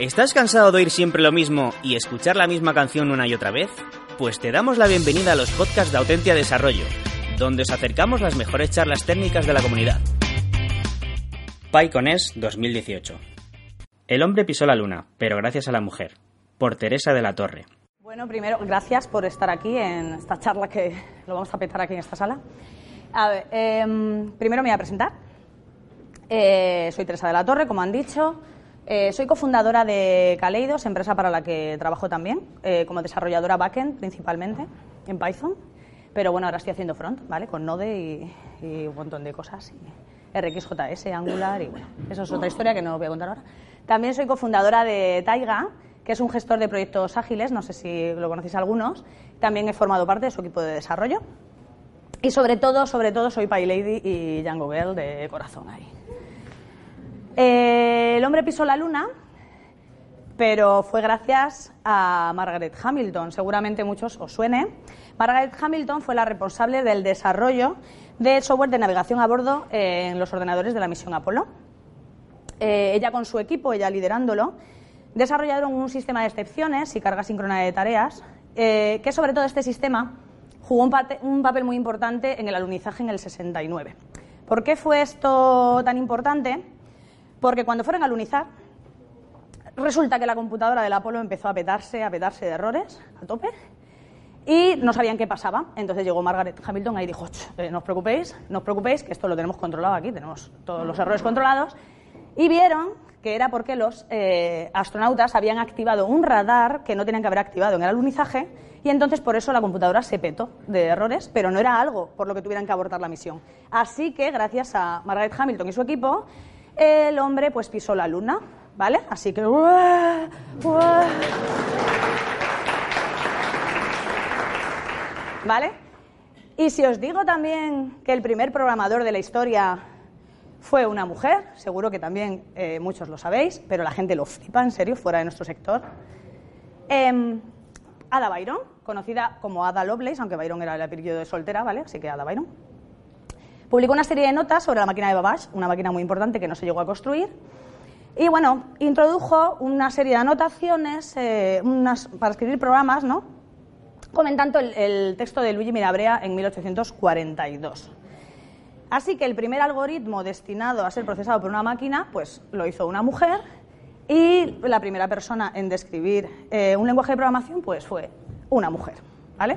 ¿Estás cansado de oír siempre lo mismo y escuchar la misma canción una y otra vez? Pues te damos la bienvenida a los podcasts de Autentia Desarrollo, donde os acercamos las mejores charlas técnicas de la comunidad. PyConES 2018. El hombre pisó la luna, pero gracias a la mujer. Por Teresa de la Torre. Bueno, primero, gracias por estar aquí en esta charla que lo vamos a petar aquí en esta sala. A ver, em, primero me voy a presentar. Eh, soy Teresa de la Torre, como han dicho. Eh, soy cofundadora de Kaleidos, empresa para la que trabajo también, eh, como desarrolladora backend principalmente, en Python. Pero bueno, ahora estoy haciendo front, ¿vale? Con Node y, un montón de cosas. Y RxJS, Angular y bueno, eso es otra historia que no voy a contar ahora. También soy cofundadora de Taiga, que es un gestor de proyectos ágiles, no sé si lo conocéis algunos. También he formado parte de su equipo de desarrollo. Y sobre todo, sobre todo, soy PyLady y Django Girl de corazón ahí. Eh, el hombre pisó la luna, pero fue gracias a Margaret Hamilton. Seguramente muchos os suene. Margaret Hamilton fue la responsable del desarrollo del software de navegación a bordo en los ordenadores de la misión Apolo. Eh, ella con su equipo, ella liderándolo, desarrollaron un sistema de excepciones y carga síncrona de tareas, eh, que sobre todo este sistema jugó un, un papel muy importante en el alunizaje en el 69. ¿Por qué fue esto tan importante? Porque cuando fueron a alunizar, resulta que la computadora del Apolo empezó a petarse, a petarse de errores a tope y no sabían qué pasaba. Entonces llegó Margaret Hamilton ahí y dijo, eh, no os preocupéis, no os preocupéis, que esto lo tenemos controlado aquí, tenemos todos los errores controlados. Y vieron que era porque los eh, astronautas habían activado un radar que no tenían que haber activado en el alunizaje y entonces por eso la computadora se petó de errores, pero no era algo por lo que tuvieran que abortar la misión. Así que gracias a Margaret Hamilton y su equipo, el hombre pues pisó la luna, ¿vale? Así que... ¿Vale? Y si os digo también que el primer programador de la historia fue una mujer, seguro que también eh, muchos lo sabéis, pero la gente lo flipa en serio fuera de nuestro sector. Eh, Ada Byron, conocida como Ada Lovelace, aunque Byron era el apellido de soltera, ¿vale? Así que Ada Byron. Publicó una serie de notas sobre la máquina de Babbage, una máquina muy importante que no se llegó a construir. Y bueno, introdujo una serie de anotaciones eh, unas, para escribir programas, ¿no? Comentando el, el texto de Luigi Mirabrea en 1842. Así que el primer algoritmo destinado a ser procesado por una máquina, pues lo hizo una mujer y la primera persona en describir eh, un lenguaje de programación, pues fue una mujer, ¿vale?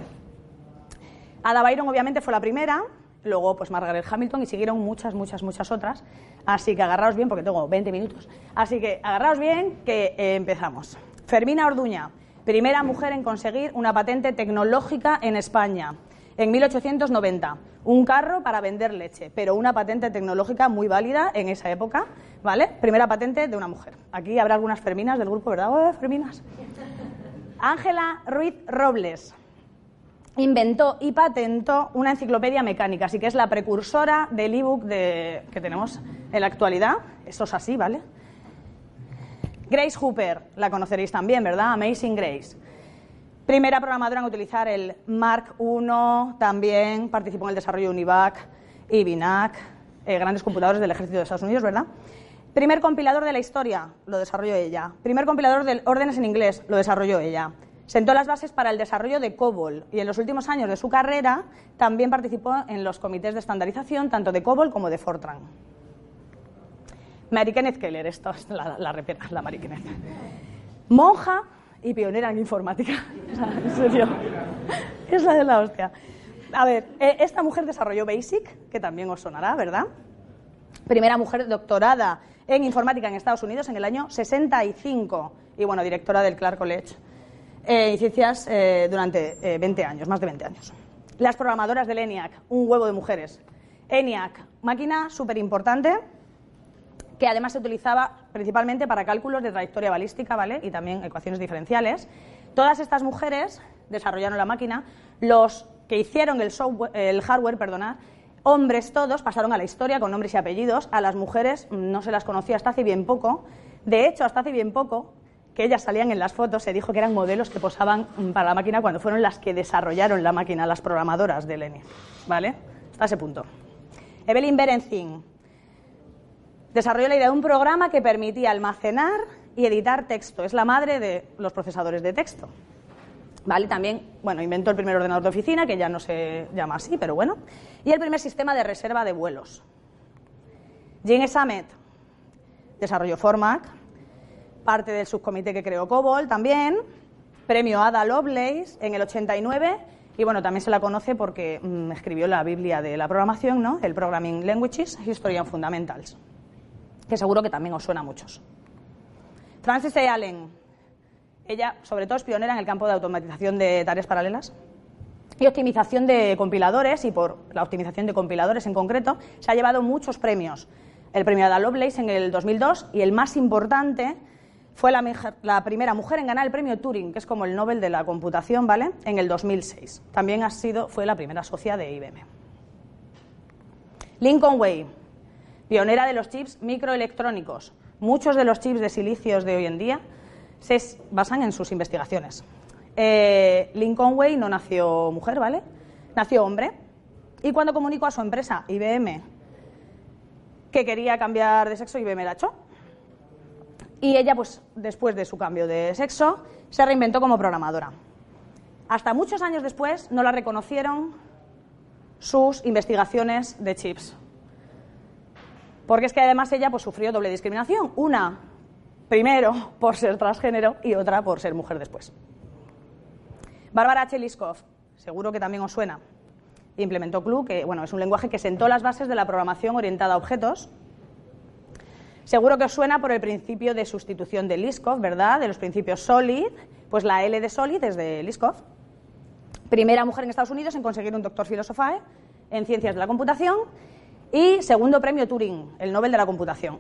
Ada Byron obviamente fue la primera, luego pues Margaret Hamilton y siguieron muchas, muchas, muchas otras. Así que agarraos bien porque tengo 20 minutos. Así que agarraos bien que eh, empezamos. Fermina Orduña, primera mujer en conseguir una patente tecnológica en España en 1890. Un carro para vender leche, pero una patente tecnológica muy válida en esa época, ¿vale? Primera patente de una mujer. Aquí habrá algunas Ferminas del grupo, ¿verdad? ¡Oh, Ferminas! Ángela Ruiz Robles inventó y patentó una enciclopedia mecánica, así que es la precursora del ebook de, que tenemos en la actualidad. Eso es así, ¿vale? Grace Hooper, la conoceréis también, ¿verdad? Amazing Grace. Primera programadora en utilizar el Mark I, también participó en el desarrollo de Univac y Binac, eh, grandes computadores del ejército de Estados Unidos, ¿verdad? Primer compilador de la historia, lo desarrolló ella. Primer compilador de órdenes en inglés, lo desarrolló ella. Sentó las bases para el desarrollo de COBOL y en los últimos años de su carrera también participó en los comités de estandarización tanto de COBOL como de Fortran. Mary Keller, esto es la, la, la, Mary. Monja y pionera en informática. Es la de la hostia. A ver, eh, esta mujer desarrolló BASIC, que también os sonará, ¿verdad? Primera mujer doctorada en informática en Estados Unidos en el año 65 y, bueno, directora del Clark College eh, en ciencias eh, durante 20 años, más de 20 años. Las programadoras del ENIAC, un huevo de mujeres. ENIAC, máquina súper importante, que además se utilizaba principalmente para cálculos de trayectoria balística, ¿vale? Y también ecuaciones diferenciales. Todas estas mujeres desarrollaron la máquina, los que hicieron el, software, el hardware, perdonad, hombres todos pasaron a la historia con nombres y apellidos, a las mujeres no se las conocía hasta hace bien poco. De hecho, hasta hace bien poco, que ellas salían en las fotos, se dijo que eran modelos que posaban para la máquina cuando fueron las que desarrollaron la máquina, las programadoras de ENIAC, ¿vale? Hasta ese punto. Evelyn Berenzin, desarrolló la idea de un programa que permitía almacenar y editar texto. Es la madre de los procesadores de texto. ¿Vale? También, bueno, inventó el primer ordenador de oficina, que ya no se llama así, pero bueno, y el primer sistema de reserva de vuelos. Jean Samet desarrolló Formac, parte del subcomité que creó COBOL también, premio Ada Lovelace en el 89 y bueno, también se la conoce porque mm, escribió la Biblia de la programación, ¿no? El Programming Languages, History and Fundamentals, que seguro que también os suena a muchos. Frances A. Allen, ella sobre todo es pionera en el campo de automatización de tareas paralelas y optimización de compiladores, y por la optimización de compiladores en concreto, se ha llevado muchos premios. El premio Ada Lovelace en el 2002 y el más importante fue la, primera mujer en ganar el premio Turing, que es como el Nobel de la computación, ¿vale? En el 2006. También ha sido, fue la primera socia de IBM. Lincoln Way, pionera de los chips microelectrónicos. Muchos de los chips de silicios de hoy en día se basan en sus investigaciones. Eh, Lincoln Way no nació mujer, ¿vale? Nació hombre. Y cuando comunicó a su empresa, IBM, que quería cambiar de sexo, IBM la echó y ella, pues después de su cambio de sexo, se reinventó como programadora. Hasta muchos años después no la reconocieron sus investigaciones de chips. Porque es que además ella pues, sufrió doble discriminación. Una, primero, por ser transgénero y otra por ser mujer después. Bárbara Cheliskov, seguro que también os suena, implementó CLU, que bueno, es un lenguaje que sentó las bases de la programación orientada a objetos Seguro que os suena por el principio de sustitución de Liskov, ¿verdad? De los principios SOLID, pues la L de SOLID es de Liskov. Primera mujer en Estados Unidos en conseguir un doctor filosofae en ciencias de la computación y segundo premio Turing, el Nobel de la computación.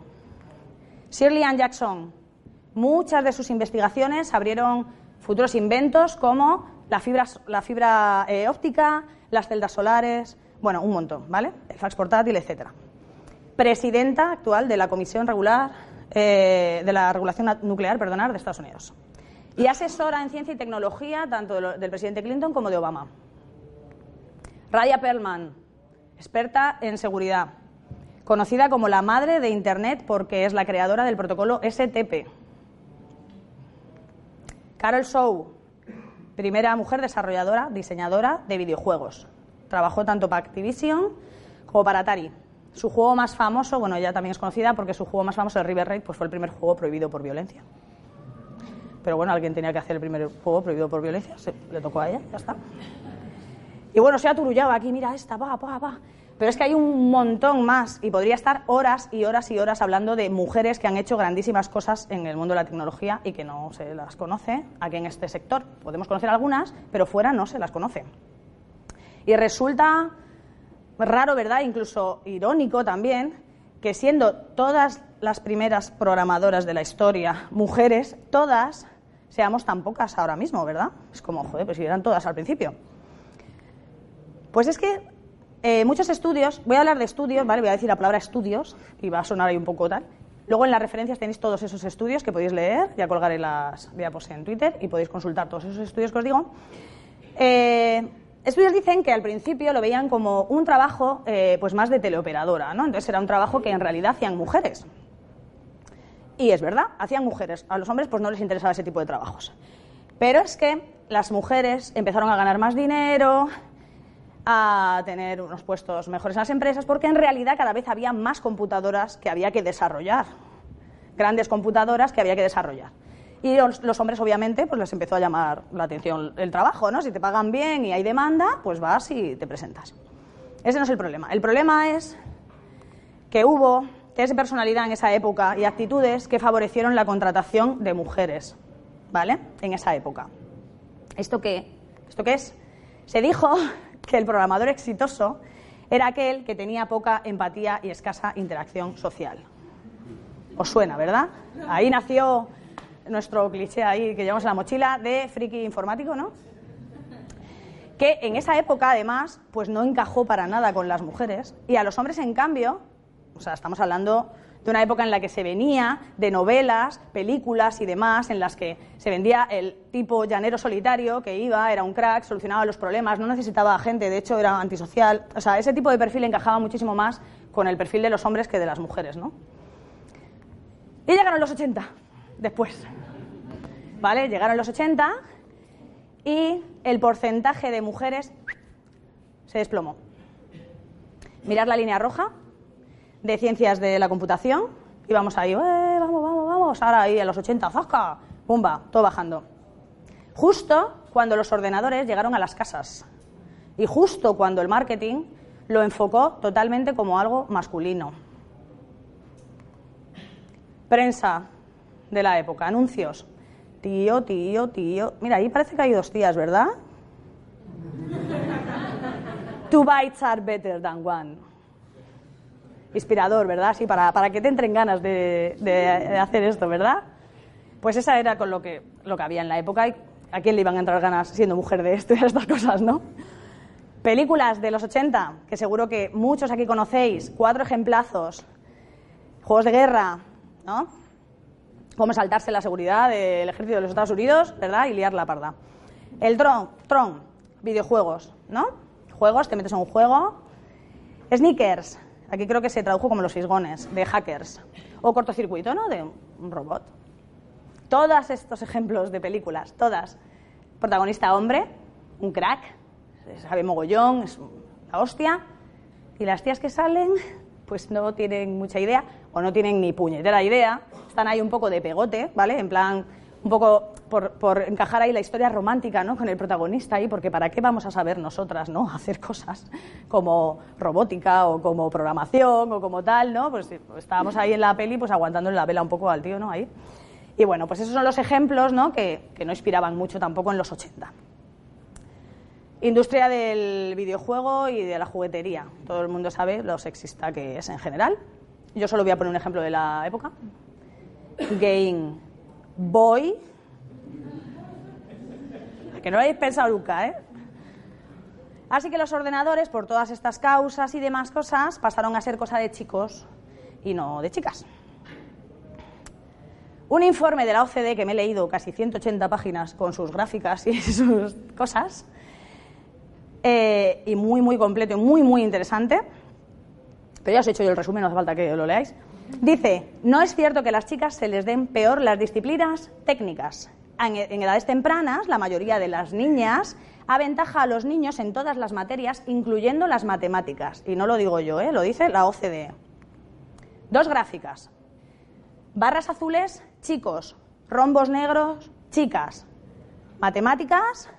Shirley Ann Jackson, muchas de sus investigaciones abrieron futuros inventos como la fibra, la fibra eh, óptica, las celdas solares, bueno, un montón, ¿vale? El fax portátil, etcétera presidenta actual de la Comisión Regular eh, de la Regulación Nuclear perdonar, de Estados Unidos. Y asesora en ciencia y tecnología tanto del presidente Clinton como de Obama. Raya Perlman, experta en seguridad, conocida como la madre de Internet porque es la creadora del protocolo STP. Carol Shaw, primera mujer desarrolladora, diseñadora de videojuegos. Trabajó tanto para Activision como para Atari. Su juego más famoso, bueno, ella también es conocida porque su juego más famoso, el River Raid, pues fue el primer juego prohibido por violencia. Pero bueno, alguien tenía que hacer el primer juego prohibido por violencia, se, le tocó a ella, ya está. Y bueno, se ha turullado aquí, mira esta, va, va, va. Pero es que hay un montón más y podría estar horas y horas y horas hablando de mujeres que han hecho grandísimas cosas en el mundo de la tecnología y que no se las conoce aquí en este sector. Podemos conocer algunas, pero fuera no se las conoce. Y resulta raro, ¿verdad? Incluso irónico también, que siendo todas las primeras programadoras de la historia mujeres, todas seamos tan pocas ahora mismo, ¿verdad? Es como, joder, pues si eran todas al principio. Pues es que eh, muchos estudios, voy a hablar de estudios, ¿vale? Voy a decir la palabra estudios y va a sonar ahí un poco tal. Luego en las referencias tenéis todos esos estudios que podéis leer, ya colgaré las diapos en Twitter y podéis consultar todos esos estudios que os digo. Eh, Estudios dicen que al principio lo veían como un trabajo eh, pues más de teleoperadora, ¿no? Entonces era un trabajo que en realidad hacían mujeres. Y es verdad, hacían mujeres. A los hombres pues no les interesaba ese tipo de trabajos. Pero es que las mujeres empezaron a ganar más dinero, a tener unos puestos mejores en las empresas, porque en realidad cada vez había más computadoras que había que desarrollar. Grandes computadoras que había que desarrollar. Y los, hombres, obviamente, pues les empezó a llamar la atención el trabajo, ¿no? Si te pagan bien y hay demanda, pues vas y te presentas. Ese no es el problema. El problema es que hubo test de personalidad en esa época y actitudes que favorecieron la contratación de mujeres, ¿vale? En esa época. ¿Esto qué? ¿Esto qué es? Se dijo que el programador exitoso era aquel que tenía poca empatía y escasa interacción social. Os suena, ¿verdad? Ahí nació nuestro cliché ahí que llevamos en la mochila de friki informático, ¿no? Que en esa época, además, pues no encajó para nada con las mujeres. Y a los hombres, en cambio, o sea, estamos hablando de una época en la que se venía de novelas, películas y demás, en las que se vendía el tipo llanero solitario que iba, era un crack, solucionaba los problemas, no necesitaba gente, de hecho era antisocial. O sea, ese tipo de perfil encajaba muchísimo más con el perfil de los hombres que de las mujeres, ¿no? Y llegaron los 80 después. ¿Vale? Llegaron los 80 y el porcentaje de mujeres se desplomó. Mirad la línea roja de ciencias de la computación y vamos ahí, eh, vamos, vamos, vamos, ahora ahí a los 80, ¡zasca! ¡Pumba! Todo bajando. Justo cuando los ordenadores llegaron a las casas y justo cuando el marketing lo enfocó totalmente como algo masculino. Prensa de la época, anuncios. Tío, tío, tío. Mira, ahí parece que hay dos tías, ¿verdad? Two bites are better than one. Inspirador, ¿verdad? Sí, para, para que te entren ganas de, de, hacer esto, ¿verdad? Pues esa era con lo que, lo que había en la época y a quién le iban a entrar ganas siendo mujer de esto y estas cosas, ¿no? Películas de los 80, que seguro que muchos aquí conocéis, cuatro ejemplazos, juegos de guerra, ¿no? Cómo saltarse la seguridad del ejército de los Estados Unidos, ¿verdad? Y liar la parda. El Tron, Tron, videojuegos, ¿no? Juegos, te metes en un juego. Sneakers, aquí creo que se tradujo como los fisgones, de hackers. O cortocircuito, ¿no? De un robot. Todos estos ejemplos de películas, todas. Protagonista hombre, un crack, sabe mogollón, es la hostia. Y las tías que salen, pues no tienen mucha idea o no tienen ni puñetera idea. Están ahí un poco de pegote, ¿vale? En plan, un poco por, encajar ahí la historia romántica, ¿no? Con el protagonista ahí, porque ¿para qué vamos a saber nosotras, ¿no? Hacer cosas como robótica o como programación o como tal, ¿no? Pues estábamos ahí en la peli, pues aguantándole la vela un poco al tío, ¿no? Ahí. Y bueno, pues esos son los ejemplos, ¿no? Que, que no inspiraban mucho tampoco en los 80. Industria del videojuego y de la juguetería. Todo el mundo sabe lo sexista que es en general. Yo solo voy a poner un ejemplo de la época. Game Boy. Que no lo habéis pensado nunca, ¿eh? Así que los ordenadores, por todas estas causas y demás cosas, pasaron a ser cosa de chicos y no de chicas. Un informe de la OCDE que me he leído casi 180 páginas con sus gráficas y sus cosas, eh, y muy, muy completo y muy, muy interesante. Pero ya os he hecho yo el resumen, no hace falta que lo leáis. Dice, no es cierto que a las chicas se les den peor las disciplinas técnicas. En, edades tempranas, la mayoría de las niñas aventaja a los niños en todas las materias, incluyendo las matemáticas. Y no lo digo yo, ¿eh? lo dice la OCDE. Dos gráficas. Barras azules, chicos. Rombos negros, chicas. Matemáticas,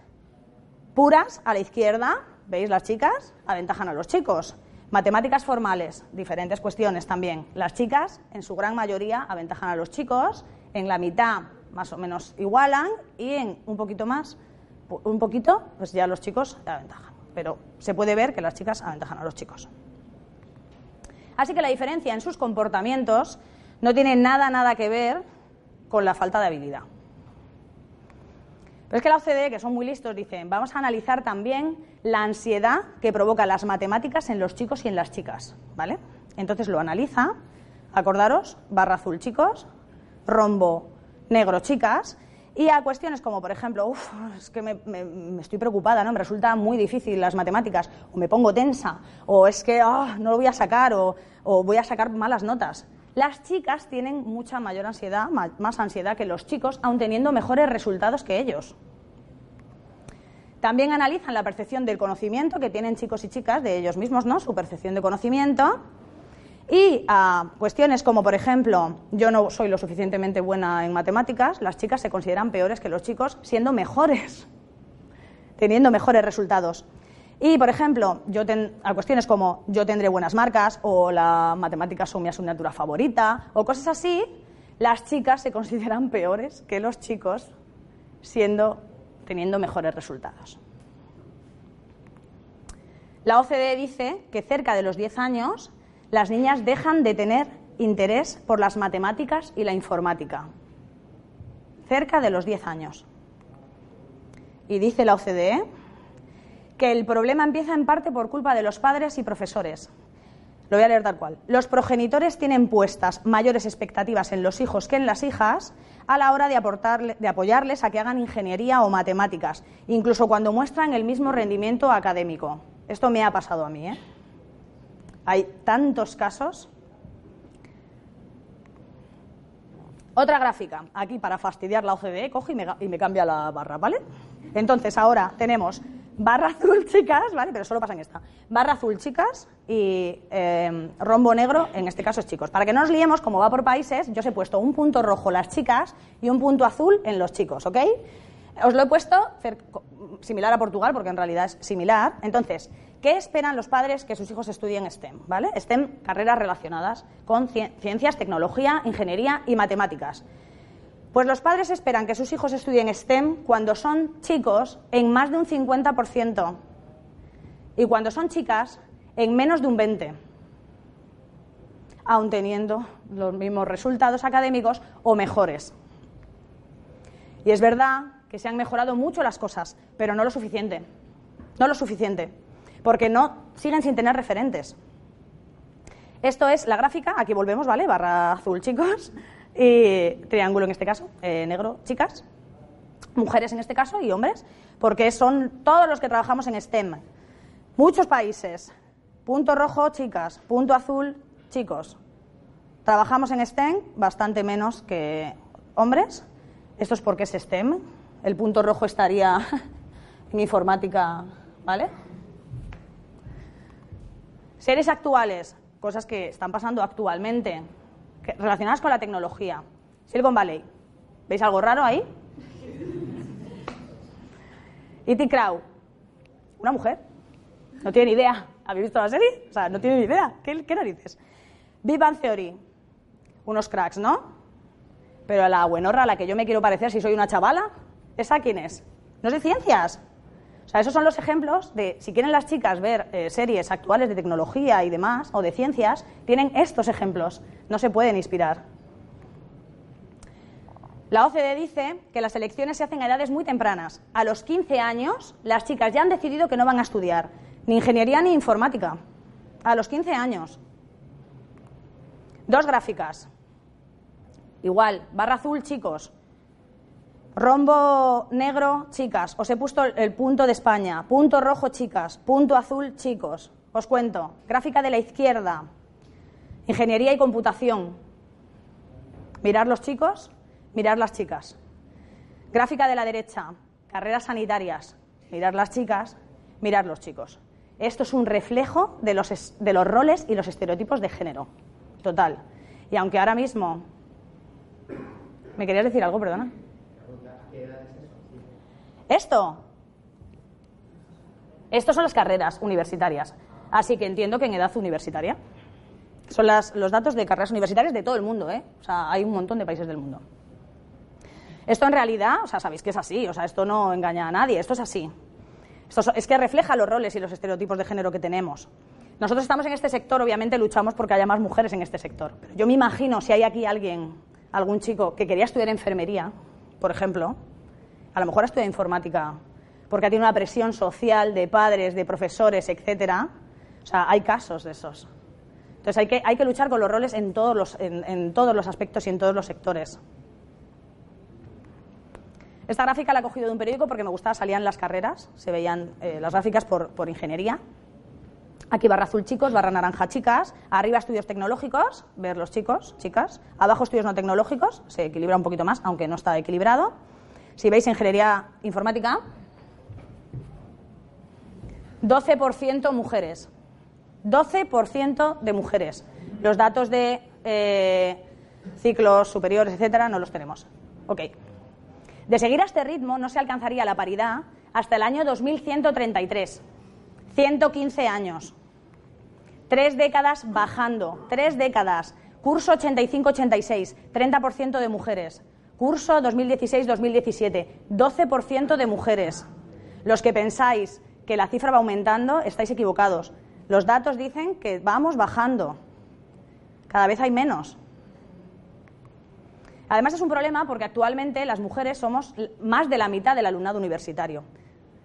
puras a la izquierda, ¿veis las chicas? Aventajan a los chicos. Matemáticas formales, diferentes cuestiones también. Las chicas, en su gran mayoría, aventajan a los chicos, en la mitad más o menos igualan y en un poquito más, un poquito, pues ya los chicos aventajan. Pero se puede ver que las chicas aventajan a los chicos. Así que la diferencia en sus comportamientos no tiene nada, nada que ver con la falta de habilidad. Es que la OCDE, que son muy listos, dicen, vamos a analizar también la ansiedad que provoca las matemáticas en los chicos y en las chicas, ¿vale? Entonces lo analiza, acordaros, barra azul chicos, rombo negro chicas, y a cuestiones como, por ejemplo, uff, es que me, estoy preocupada, ¿no? Me resulta muy difícil las matemáticas, o me pongo tensa, o es que ah, no lo voy a sacar, o, voy a sacar malas notas. Las chicas tienen mucha mayor ansiedad, más ansiedad que los chicos, aun teniendo mejores resultados que ellos. También analizan la percepción del conocimiento que tienen chicos y chicas de ellos mismos, ¿no? Su percepción de conocimiento. Y a cuestiones como, por ejemplo, yo no soy lo suficientemente buena en matemáticas, las chicas se consideran peores que los chicos siendo mejores, teniendo mejores resultados. Y, por ejemplo, a cuestiones como yo tendré buenas marcas o la matemática son mi asignatura favorita o cosas así, las chicas se consideran peores que los chicos siendo, teniendo mejores resultados. La OCDE dice que cerca de los 10 años las niñas dejan de tener interés por las matemáticas y la informática. Cerca de los 10 años. Y dice la OCDE que el problema empieza en parte por culpa de los padres y profesores. Lo voy a leer tal cual. Los progenitores tienen puestas mayores expectativas en los hijos que en las hijas a la hora de, de apoyarles a que hagan ingeniería o matemáticas, incluso cuando muestran el mismo rendimiento académico. Esto me ha pasado a mí. ¿eh? Hay tantos casos. Otra gráfica, aquí para fastidiar la OCDE, coge y me, y me cambia la barra, ¿vale? Entonces ahora tenemos barra azul, chicas, ¿vale? Pero solo pasa en esta. Barra azul, chicas, y eh, rombo negro, en este caso es chicos. Para que no nos liemos, como va por países, yo os he puesto un punto rojo las chicas y un punto azul en los chicos, ¿ok? Os lo he puesto similar a Portugal, porque en realidad es similar. Entonces, ¿qué esperan los padres que sus hijos estudien STEM? ¿vale? STEM, carreras relacionadas con ciencias, tecnología, ingeniería y matemáticas. Pues los padres esperan que sus hijos estudien STEM cuando son chicos en más de un 50% y cuando son chicas en menos de un 20%, aun teniendo los mismos resultados académicos o mejores. Y es verdad que se han mejorado mucho las cosas, pero no lo suficiente. No lo suficiente, porque no siguen sin tener referentes. Esto es la gráfica, aquí volvemos, ¿vale? Barra azul, chicos, y triángulo en este caso, eh, negro, chicas, mujeres en este caso y hombres, porque son todos los que trabajamos en STEM. Muchos países, punto rojo, chicas, punto azul, chicos. Trabajamos en STEM bastante menos que hombres. Esto es porque es STEM, el punto rojo estaría en informática, ¿vale? Series actuales, cosas que están pasando actualmente, relacionadas con la tecnología. Silicon Valley, ¿veis algo raro ahí? E.T. Crow, una mujer, no tiene ni idea. ¿Habéis visto la serie? O sea, no tiene ni idea. ¿Qué, narices? Big Bang Theory, unos cracks, ¿no? Pero la buenorra a la que yo me quiero parecer si soy una chavala, ¿Esa quién es? No es de ciencias. Esos son los ejemplos de, si quieren las chicas ver eh, series actuales de tecnología y demás, o de ciencias, tienen estos ejemplos. No se pueden inspirar. La OCDE dice que las elecciones se hacen a edades muy tempranas. A los 15 años, las chicas ya han decidido que no van a estudiar ni ingeniería ni informática. A los 15 años. Dos gráficas. Igual, barra azul, chicos. Rombo negro, chicas, os he puesto el punto de España. Punto rojo, chicas. Punto azul, chicos. Os cuento. Gráfica de la izquierda. Ingeniería y computación. Mirar los chicos, mirar las chicas. Gráfica de la derecha. Carreras sanitarias. Mirar las chicas, mirar los chicos. Esto es un reflejo de los, de los roles y los estereotipos de género. Total. Y aunque ahora mismo. ¿Me querías decir algo, perdona? Esto. Estos son las carreras universitarias. Así que entiendo que en edad universitaria. Son los datos de carreras universitarias de todo el mundo, ¿eh? O sea, hay un montón de países del mundo. Esto en realidad, o sea, sabéis que es así, o sea, esto no engaña a nadie, esto es así. Esto es que refleja los roles y los estereotipos de género que tenemos. Nosotros estamos en este sector, obviamente luchamos porque haya más mujeres en este sector. Pero yo me imagino si hay aquí alguien, algún chico que quería estudiar enfermería, por ejemplo, a lo mejor estudia informática porque tiene una presión social de padres, de profesores, etcétera. O sea, hay casos de esos. Entonces hay que, hay que luchar con los roles en todos los, en, todos los aspectos y en todos los sectores. Esta gráfica la he cogido de un periódico porque me gustaba, salían las carreras, se veían eh, las gráficas por, por, ingeniería. Aquí barra azul chicos, barra naranja chicas, arriba estudios tecnológicos, ver los chicos, chicas, abajo estudios no tecnológicos, se equilibra un poquito más, aunque no está equilibrado. Si veis ingeniería informática, 12% mujeres. 12% de mujeres. Los datos de eh, ciclos superiores, etcétera, no los tenemos. Ok. De seguir a este ritmo, no se alcanzaría la paridad hasta el año 2133. 115 años. Tres décadas bajando. Tres décadas. Curso 85-86. 30% de mujeres. Curso 2016-2017, 12% de mujeres. Los que pensáis que la cifra va aumentando, estáis equivocados. Los datos dicen que vamos bajando. Cada vez hay menos. Además es un problema porque actualmente las mujeres somos más de la mitad del alumnado universitario.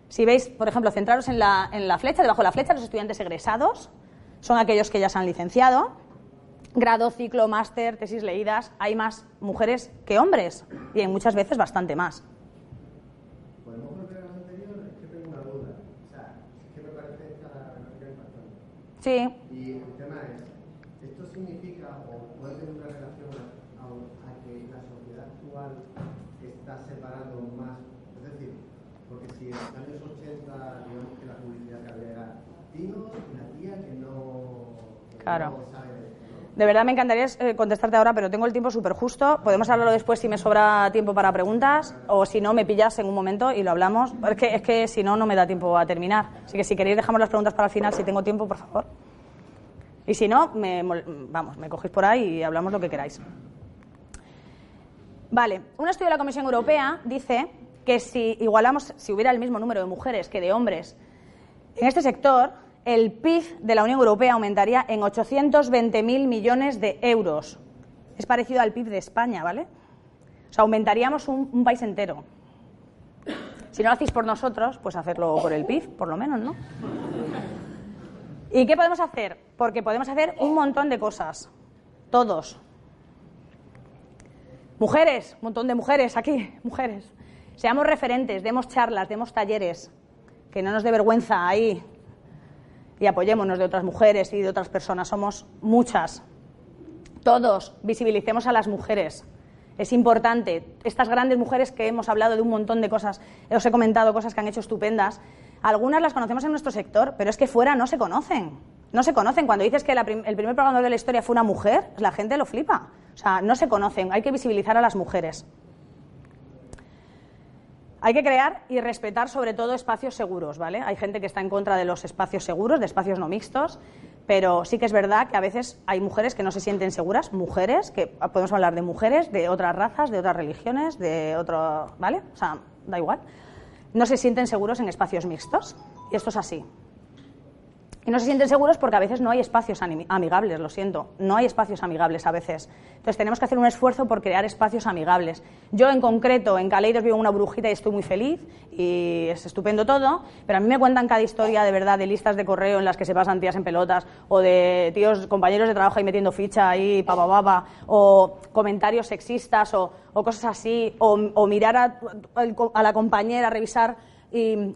Si veis, por ejemplo, centraros en la, en la flecha, debajo de la flecha, los estudiantes egresados son aquellos que ya se han licenciado, grado, ciclo, máster, tesis leídas, hay más mujeres que hombres y hay muchas veces bastante más. ¿Podemos volver a las anteriores? Es que tengo una duda. O sea, es que me parece esta gráfica impactante. Sí. Y el tema es, ¿esto significa o puede tener una relación a, a que la sociedad está separando más. Es decir, porque si en los años 80, digamos que la publicidad que había era tío, una tía que no, que Claro. de verdad me encantaría eh, contestarte ahora, pero tengo el tiempo súper justo. Podemos hablarlo después si me sobra tiempo para preguntas o si no me pillas en un momento y lo hablamos. Es que, es que si no, no me da tiempo a terminar. Así que si queréis dejamos las preguntas para el final, si tengo tiempo, por favor. Y si no, me, vamos, me cogéis por ahí y hablamos lo que queráis. Vale, un estudio de la Comisión Europea dice que si igualamos, si hubiera el mismo número de mujeres que de hombres en este sector, el PIB de la Unión Europea aumentaría en 820.000 millones de euros. Es parecido al PIB de España, ¿vale? O sea, aumentaríamos un, país entero. Si no lo hacéis por nosotros, pues hacerlo por el PIB, por lo menos, ¿no? ¿Y qué podemos hacer? Porque podemos hacer un montón de cosas. Todos. Mujeres, un montón de mujeres aquí, mujeres. Seamos referentes, demos charlas, demos talleres. Que no nos dé vergüenza ahí. Y apoyémonos de otras mujeres y de otras personas. Somos muchas. Todos visibilicemos a las mujeres. Es importante. Estas grandes mujeres que hemos hablado de un montón de cosas, os he comentado cosas que han hecho estupendas. Algunas las conocemos en nuestro sector, pero es que fuera no se conocen. No se conocen. Cuando dices que el primer programador de la historia fue una mujer, la gente lo flipa. O sea, no se conocen. Hay que visibilizar a las mujeres. Hay que crear y respetar sobre todo espacios seguros, ¿vale? Hay gente que está en contra de los espacios seguros, de espacios no mixtos, pero sí que es verdad que a veces hay mujeres que no se sienten seguras, mujeres, que podemos hablar de mujeres, de otras razas, de otras religiones, de otro, ¿vale? O sea, da igual. No se sienten seguros en espacios mixtos, y esto es así. Y no se sienten seguros porque a veces no hay espacios amigables, lo siento. No hay espacios amigables a veces. Entonces tenemos que hacer un esfuerzo por crear espacios amigables. Yo en concreto en Caleidos vivo una brujita y estoy muy feliz y es estupendo todo, pero a mí me cuentan cada historia de verdad de listas de correo en las que se pasan tías en pelotas o de tíos, compañeros de trabajo ahí metiendo ficha ahí, papa papa, o comentarios sexistas o, cosas así, o, o mirar a, a la compañera, revisar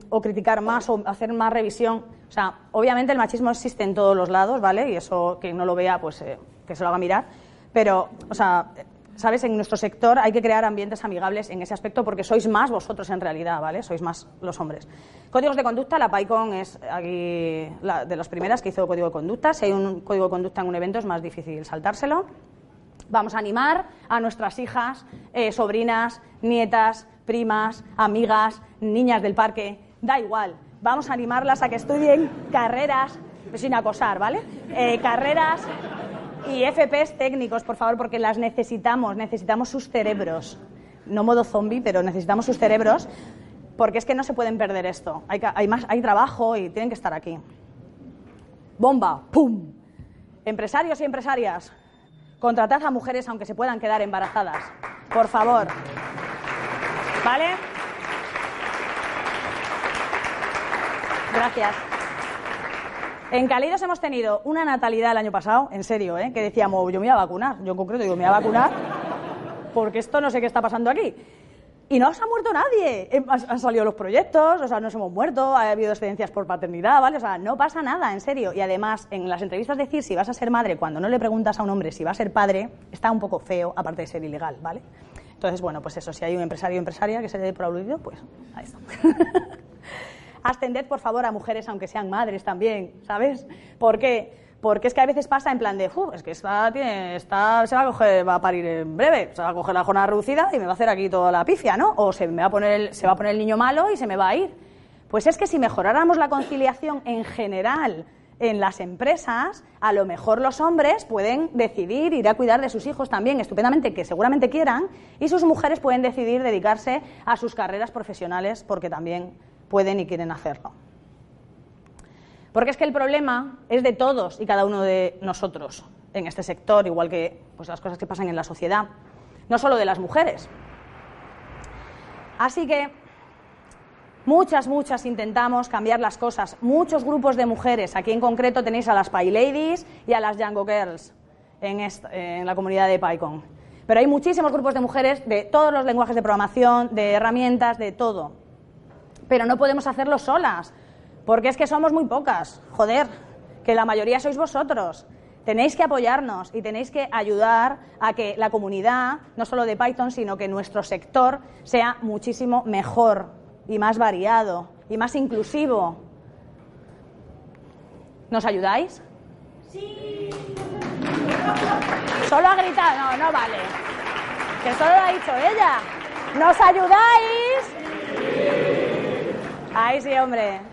o criticar más o hacer más revisión. O sea, obviamente el machismo existe en todos los lados, ¿vale? Y eso, quien no lo vea, pues eh, que se lo haga mirar. Pero, o sea, ¿sabes? En nuestro sector hay que crear ambientes amigables en ese aspecto porque sois más vosotros en realidad, ¿vale? Sois más los hombres. Códigos de conducta, la PyCon es aquí la, de las primeras que hizo código de conducta. Si hay un código de conducta en un evento es más difícil saltárselo. Vamos a animar a nuestras hijas, eh, sobrinas, nietas, primas, amigas, niñas del parque, da igual. Vamos a animarlas a que estudien carreras, sin acosar, ¿vale? Eh, carreras y FPs técnicos, por favor, porque las necesitamos, necesitamos sus cerebros. No modo zombie, pero necesitamos sus cerebros, porque es que no se pueden perder esto. Hay, hay, más, hay trabajo y tienen que estar aquí. Bomba, ¡pum! Empresarios y empresarias, contratad a mujeres aunque se puedan quedar embarazadas. Por favor. ¿Vale? Gracias. En Calidos hemos tenido una natalidad el año pasado, en serio, ¿eh? que decíamos, yo me iba a vacunar. Yo en concreto digo, me voy a vacunar porque esto no sé qué está pasando aquí. Y no se ha muerto nadie. Eh, Han salido los proyectos, o sea, nos hemos muerto, ha habido excedencias por paternidad, ¿vale? O sea, no pasa nada, en serio. Y además, en las entrevistas decir si vas a ser madre cuando no le preguntas a un hombre si va a ser padre, está un poco feo, aparte de ser ilegal, ¿vale? Entonces, bueno, pues eso, si hay un empresario o empresaria que se por aludido, pues ahí está. Ascended, por favor, a mujeres, aunque sean madres también, ¿sabes? ¿Por qué? Porque es que a veces pasa en plan de, "Uf, es que esta, tiene, esta se va a coger, va a parir en breve, se va a coger la jornada reducida y me va a hacer aquí toda la pifia, ¿no? O se me va a poner el, se va a poner el niño malo y se me va a ir. Pues es que si mejoráramos la conciliación en general en las empresas, a lo mejor los hombres pueden decidir ir a cuidar de sus hijos también estupendamente, que seguramente quieran, y sus mujeres pueden decidir dedicarse a sus carreras profesionales porque también pueden y quieren hacerlo. Porque es que el problema es de todos y cada uno de nosotros en este sector, igual que pues, las cosas que pasan en la sociedad, no solo de las mujeres. Así que muchas, muchas intentamos cambiar las cosas. Muchos grupos de mujeres, aquí en concreto tenéis a las Py Ladies y a las Django Girls en, en la comunidad de PyCon. Pero hay muchísimos grupos de mujeres de todos los lenguajes de programación, de herramientas, de todo pero no podemos hacerlo solas, porque es que somos muy pocas, joder, que la mayoría sois vosotros. Tenéis que apoyarnos y tenéis que ayudar a que la comunidad, no solo de Python, sino que nuestro sector sea muchísimo mejor y más variado y más inclusivo. ¿Nos ayudáis? Sí. Solo ha gritado, no, no vale. Que solo lo ha dicho ella. ¿Nos ayudáis? Ay, sí, hombre.